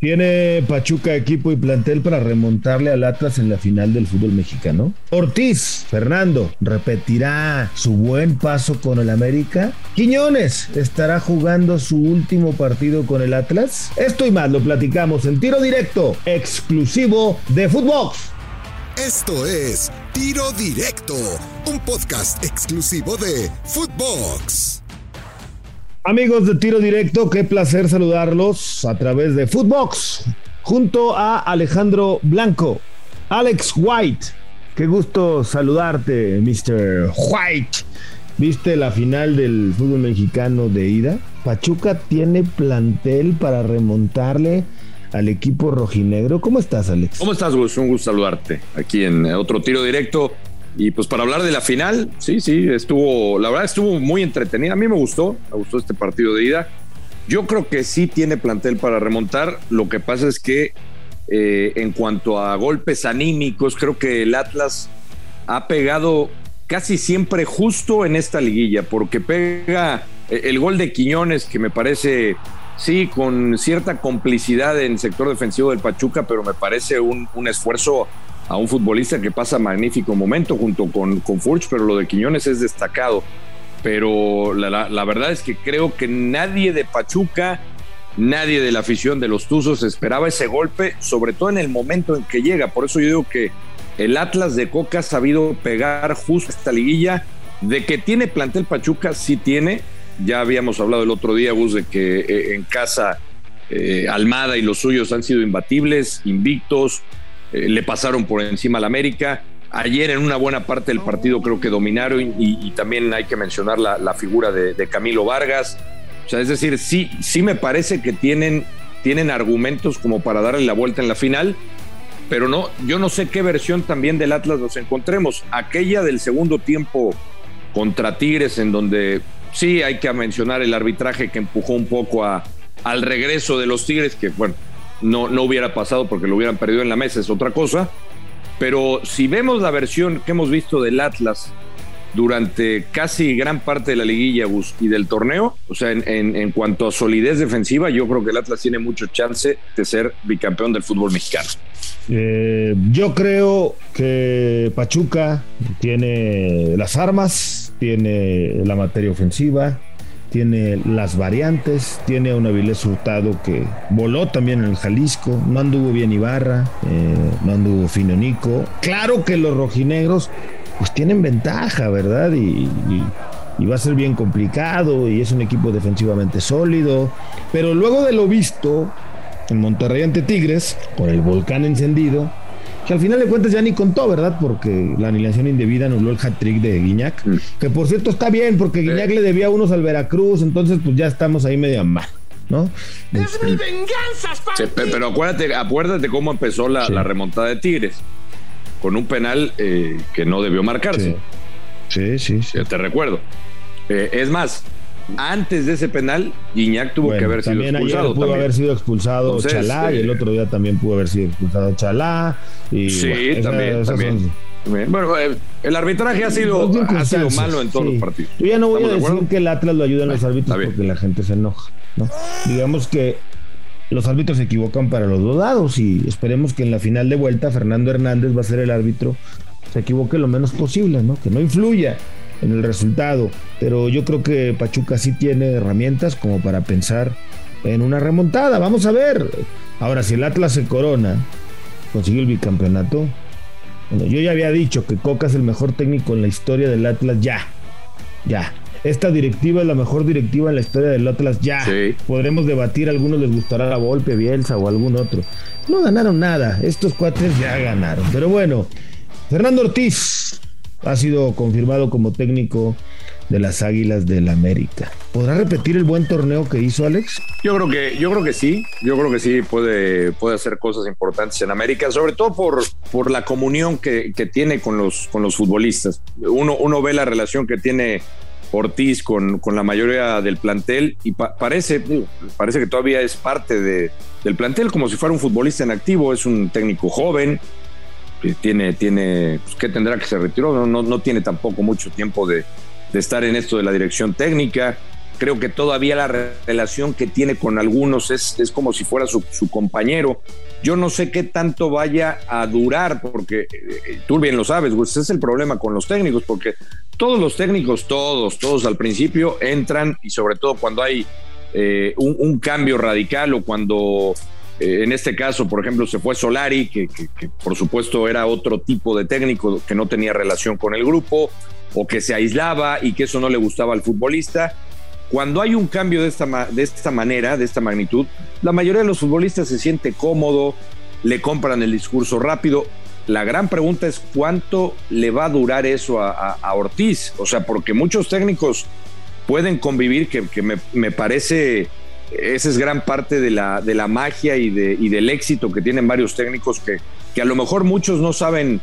Tiene Pachuca equipo y plantel para remontarle al Atlas en la final del fútbol mexicano. Ortiz, Fernando, repetirá su buen paso con el América. Quiñones estará jugando su último partido con el Atlas. Esto y más lo platicamos en tiro directo, exclusivo de Footbox. Esto es Tiro Directo, un podcast exclusivo de Footbox. Amigos de Tiro Directo, qué placer saludarlos a través de Footbox, junto a Alejandro Blanco, Alex White. Qué gusto saludarte, Mr. White. ¿Viste la final del fútbol mexicano de ida? Pachuca tiene plantel para remontarle al equipo rojinegro. ¿Cómo estás, Alex? ¿Cómo estás, Gus? Un gusto saludarte aquí en otro tiro directo. Y pues para hablar de la final, sí, sí, estuvo, la verdad estuvo muy entretenida. A mí me gustó, me gustó este partido de ida. Yo creo que sí tiene plantel para remontar. Lo que pasa es que eh, en cuanto a golpes anímicos, creo que el Atlas ha pegado casi siempre justo en esta liguilla, porque pega eh, el gol de Quiñones, que me parece, sí, con cierta complicidad en el sector defensivo del Pachuca, pero me parece un, un esfuerzo a un futbolista que pasa magnífico momento junto con, con Furch, pero lo de Quiñones es destacado. Pero la, la, verdad es que creo que nadie de Pachuca, nadie de la afición de los Tuzos esperaba ese golpe, sobre todo en el momento en que llega. Por eso yo digo que el Atlas de Coca ha sabido pegar justo esta liguilla. De que tiene plantel Pachuca, sí tiene. Ya habíamos hablado el otro día, Gus, de que eh, en casa eh, Almada y los suyos han sido imbatibles, invictos, eh, le pasaron por encima al América. Ayer en una buena parte del partido creo que dominaron y, también hay que mencionar la, figura de, Camilo Vargas. O sea, es decir, sí, sí me parece que tienen, tienen argumentos como para darle la vuelta en la final, pero no, yo no sé qué versión también del Atlas nos encontremos. Aquella del segundo tiempo contra Tigres, en donde sí hay que mencionar el arbitraje que empujó un poco a, al regreso de los Tigres, que bueno, no, no hubiera pasado porque lo hubieran perdido en la mesa, es otra cosa. Pero si vemos la versión que hemos visto del Atlas durante casi gran parte de la liguilla y del torneo, o sea, en, cuanto a solidez defensiva, yo creo que el Atlas tiene mucho chance de ser bicampeón del fútbol mexicano. Eh, yo creo que Pachuca tiene las armas, tiene la materia ofensiva, tiene las variantes, tiene un Avilés Hurtado que voló también en el Jalisco, no anduvo bien Ibarra, eh, no anduvo fino Nico. Claro que los rojinegros pues tienen ventaja, ¿verdad? Y, y, va a ser bien complicado y es un equipo defensivamente sólido, pero luego de lo visto en Monterrey ante Tigres, por el volcán encendido, que al final de cuentas ya ni contó, ¿verdad? Porque la anilación indebida anuló el hat-trick de Guiñac, mm. que por cierto está bien, porque Guiñac le debía unos al Veracruz, entonces pues ya estamos ahí medio mal. ¿No? ¡Es mi venganza, sí, Pero acuérdate, acuérdate cómo empezó la, remontada de Tigres. Con un penal eh, que no debió marcarse. Sí, sí, sí. Te recuerdo. Eh, es más, antes de ese penal, Guiñac tuvo que haber sido expulsado. pudo haber sido expulsado Chalá y el eh, otro día también pudo haber sido expulsado Chalá. Y, sí, también. también. Bueno, eh, el arbitraje ha sido, ha sido malo en todos los partidos. Yo ya no voy a decir que el Atlas lo ayuda en los árbitros porque la gente se enoja. ¿no? Digamos que los árbitros se equivocan para los dos lados y esperemos que en la final de vuelta Fernando Hernández va a ser el árbitro se equivoque lo menos posible, ¿no? Que no influya en el resultado. Pero yo creo que Pachuca sí tiene herramientas como para pensar en una remontada. Vamos a ver. Ahora, si el Atlas se corona, consigue el bicampeonato. Bueno, yo ya había dicho que Coca es el mejor técnico en la historia del Atlas. Ya. Ya. Esta directiva es la mejor directiva en la historia del Atlas. Ya. Podremos debatir. A algunos les gustará la Volpe, Bielsa o algún otro. No ganaron nada. Estos cuates ya ganaron. Pero bueno, Fernando Ortiz ha sido confirmado como técnico de las Águilas del América. ¿Podrá repetir el buen torneo que hizo Alex? Yo creo que, yo creo que sí, yo creo que sí puede, puede hacer cosas importantes en América, sobre todo por, por la comunión que, tiene con los, con los futbolistas. Uno, uno ve la relación que tiene Ortiz con, con la mayoría del plantel y parece, parece que todavía es parte de, del plantel como si fuera un futbolista en activo, es un técnico joven, tiene, tiene, pues, que tendrá que se retiró, no, no, tiene tampoco mucho tiempo de, estar en esto de la dirección técnica. Creo que todavía la relación que tiene con algunos es, es como si fuera su, compañero. Yo no sé qué tanto vaya a durar, porque eh, tú bien lo sabes, pues ese es el problema con los técnicos, porque todos los técnicos, todos, todos al principio entran y sobre todo cuando hay eh, un, cambio radical o cuando eh, en este caso, por ejemplo, se fue Solari, que, por supuesto era otro tipo de técnico que no tenía relación con el grupo o que se aislaba y que eso no le gustaba al futbolista. Cuando hay un cambio de esta, de esta manera, de esta magnitud, la mayoría de los futbolistas se siente cómodo, le compran el discurso rápido. La gran pregunta es cuánto le va a durar eso a, Ortiz. O sea, porque muchos técnicos pueden convivir, que, me, parece, esa es gran parte de la, de la magia y, de, del éxito que tienen varios técnicos que, que a lo mejor muchos no saben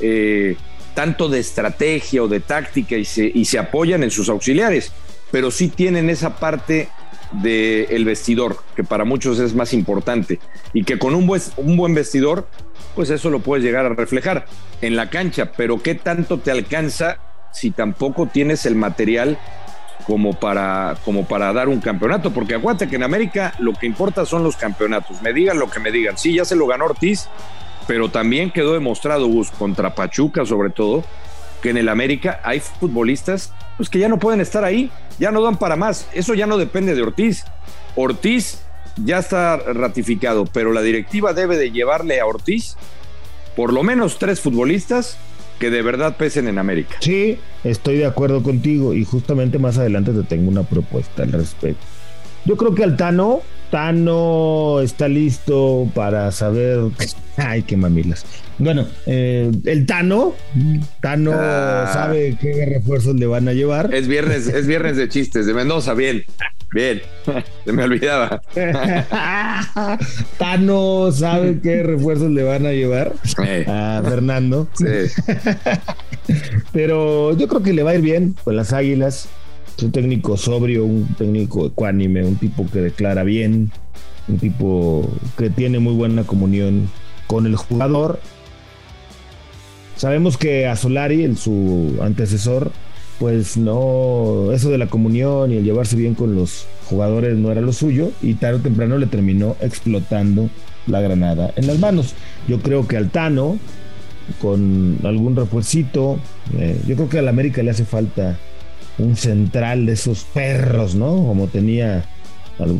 eh, tanto de estrategia o de táctica y se, y se apoyan en sus auxiliares pero sí tienen esa parte del vestidor, que para muchos es más importante, y que con un buen, un buen vestidor, pues eso lo puedes llegar a reflejar en la cancha, pero ¿qué tanto te alcanza si tampoco tienes el material como para, como para dar un campeonato? Porque aguante que en América lo que importa son los campeonatos, me digan lo que me digan, sí, ya se lo ganó Ortiz, pero también quedó demostrado, Gus, contra Pachuca sobre todo, que en el América hay futbolistas pues que ya no pueden estar ahí, ya no dan para más. Eso ya no depende de Ortiz. Ortiz ya está ratificado, pero la directiva debe de llevarle a Ortiz por lo menos tres futbolistas que de verdad pesen en América. Sí, estoy de acuerdo contigo y justamente más adelante te tengo una propuesta al respecto. Yo creo que Altano, Tano está listo para saber. Ay, qué mamilas. Bueno, eh, el Tano, Tano ah. sabe qué refuerzos le van a llevar. Es viernes, es viernes de chistes, de Mendoza, bien. Bien, se me olvidaba. Tano sabe qué refuerzos le van a llevar a Fernando. Sí. Pero yo creo que le va a ir bien con las águilas. Es un técnico sobrio, un técnico ecuánime, un tipo que declara bien, un tipo que tiene muy buena comunión con el jugador Sabemos que a Solari, su antecesor, pues no, eso de la comunión y el llevarse bien con los jugadores no era lo suyo y tarde o temprano le terminó explotando la granada en las manos. Yo creo que Altano, con algún refuercito, eh, yo creo que al América le hace falta un central de esos perros, ¿no? Como tenía,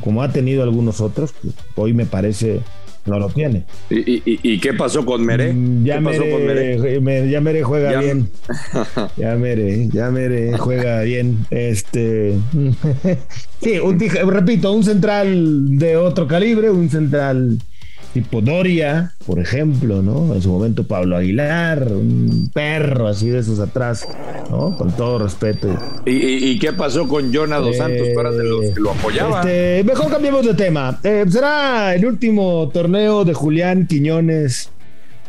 como ha tenido algunos otros, hoy me parece no lo tiene. ¿Y, qué pasó con Mere? Mm, ya ¿Qué pasó con Mere? Ya Mere juega bien. ya Mere, ya Mere juega bien. Este. sí, un, repito, un central de otro calibre, un central tipo Doria, por ejemplo, ¿no? En su momento Pablo Aguilar, un perro así de esos atrás, ¿no? Con todo respeto. ¿Y, qué pasó con Jonah Dos Santos? ¿Tú de los que lo apoyaban? Este, mejor cambiemos de tema. Eh, será el último torneo de Julián Quiñones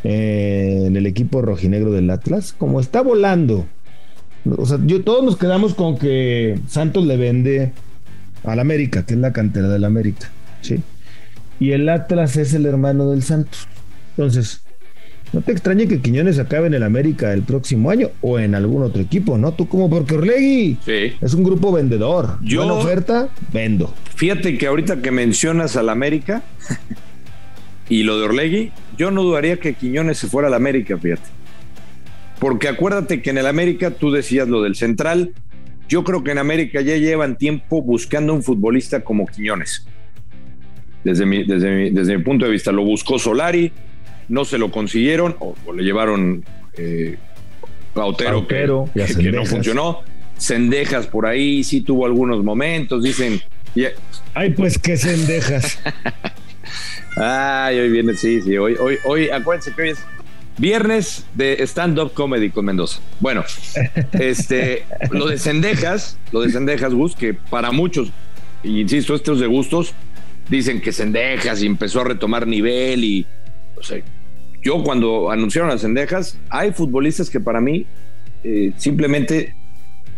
eh, en el equipo rojinegro del Atlas. Como está volando. O sea, yo, todos nos quedamos con que Santos le vende al América, que es la cantera del América. ¿sí? Y el Atlas es el hermano del Santos. Entonces, no te extrañe que Quiñones acabe en el América el próximo año o en algún otro equipo, ¿no? Tú como porque Orlegui es un grupo vendedor. Yo, Buena oferta, vendo. Fíjate que ahorita que mencionas al América y lo de Orlegui, yo no dudaría que Quiñones se fuera al América, fíjate. Porque acuérdate que en el América tú decías lo del central. Yo creo que en América ya llevan tiempo buscando un futbolista como Quiñones desde mi, desde, desde mi punto de vista. Lo buscó Solari, no se lo consiguieron, o, le llevaron eh, a Otero, que, no funcionó. Cendejas por ahí sí tuvo algunos momentos, dicen. Ay, pues qué cendejas. Ay, hoy viene, sí, sí, hoy, hoy, hoy, acuérdense que hoy es viernes de stand-up comedy con Mendoza. Bueno, este, lo de Cendejas, lo de Cendejas, Gus, que para muchos, insisto, estos de gustos, dicen que Cendejas y empezó a retomar nivel y, o sea, yo cuando anunciaron a Cendejas, hay futbolistas que para mí eh, simplemente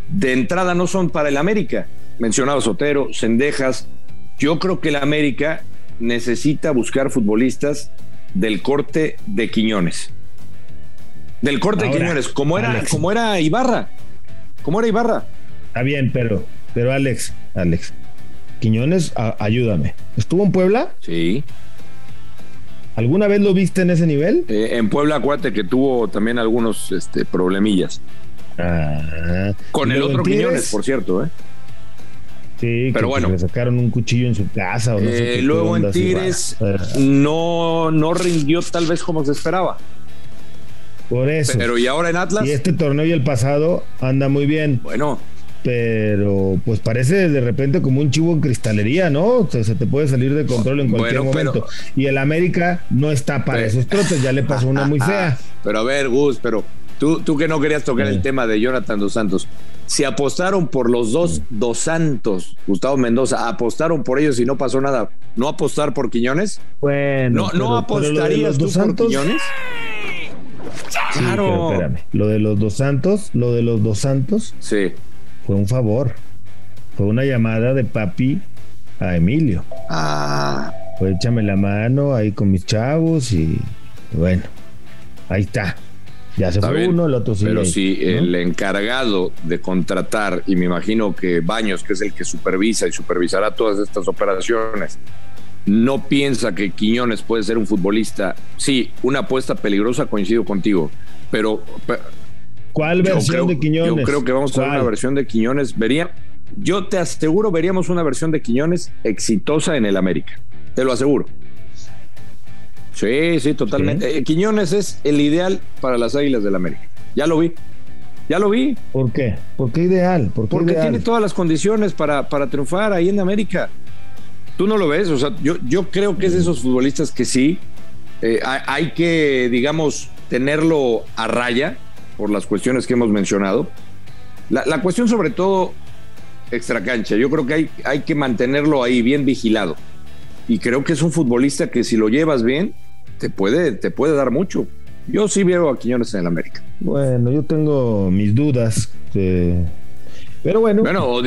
de entrada no son para el América. Mencionado Sotero, Cendejas. Yo creo que el América necesita buscar futbolistas del corte de Quiñones. Del corte de Quiñones, como era, como era Ibarra. Como era Ibarra. Está bien, pero, pero Alex, Alex. Quiñones, ayúdame. ¿Estuvo en Puebla? Sí. ¿Alguna vez lo viste en ese nivel? Eh, en Puebla, acuérdate que tuvo también algunos este, problemillas. Ah, Con el otro Quiñones, por cierto, ¿eh? Sí, pero bueno. Le sacaron un cuchillo en su casa. O no sé eh, luego en Tigres no, no rindió tal vez como se esperaba. Por eso. Pero y ahora en Atlas. Y este torneo y el pasado anda muy bien. Bueno. Pero pues parece de repente como un chivo en cristalería, ¿no? O sea, se te puede salir de control en cualquier momento. y el América no está para esos trotes, ya le pasó una muy fea. Pero a ver, Gus, pero tú, tú que no querías tocar el tema de Jonathan Dos Santos, si apostaron por los dos Dos Santos, Gustavo Mendoza, apostaron por ellos y no pasó nada, ¿no apostar por Quiñones? Bueno. ¿No, no apostarías tú por Quiñones? claro. espérame. Lo de los dos santos, lo de los dos santos. Sí. Fue un favor. Fue una llamada de papi a Emilio. Ah. Pues échame la mano ahí con mis chavos y bueno, ahí está. Ya se fue uno, el otro sí. Pero si el encargado de contratar, y me imagino que Baños, que es el que supervisa y supervisará todas estas operaciones, no piensa que Quiñones puede ser un futbolista. Sí, una apuesta peligrosa, coincido contigo, pero... ¿Cuál versión de Quiñones? Yo creo que vamos a ver una versión de Quiñones. Vería, yo te aseguro, veríamos una versión de Quiñones exitosa en el América. Te lo aseguro. Sí, sí, totalmente. Eh, Quiñones es el ideal para las Águilas del América. Ya lo vi. Ya lo vi. ¿Por qué? ¿Por qué ideal? Porque tiene todas las condiciones para, para triunfar ahí en América. Tú no lo ves, o sea, yo, yo creo que es de esos futbolistas que sí, eh, hay, que, digamos, tenerlo a raya por las cuestiones que hemos mencionado. La, cuestión sobre todo extracancha, yo creo que hay, hay que mantenerlo ahí bien vigilado. Y creo que es un futbolista que si lo llevas bien, te puede, te puede dar mucho. Yo sí veo a Quiñones en el América. Bueno, yo tengo mis dudas. De pero bueno. Bueno,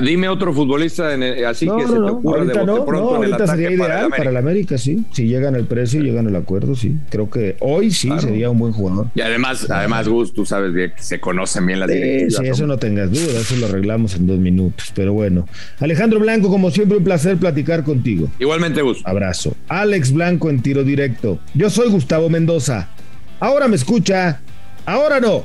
dime otro futbolista en así que se te ocurra de no, pronto en el ahorita sería ideal para el, América, sí. Si llegan el precio y llegan al acuerdo, sí. Creo que hoy sí sería un buen jugador. Y además, además, Gus, tú sabes bien que se conocen bien las sí, Sí, eso no tengas duda, eso lo arreglamos en dos minutos. Pero bueno. Alejandro Blanco, como siempre, un placer platicar contigo. Igualmente, Gus. Abrazo. Alex Blanco en tiro directo. Yo soy Gustavo Mendoza. Ahora me escucha, ahora no.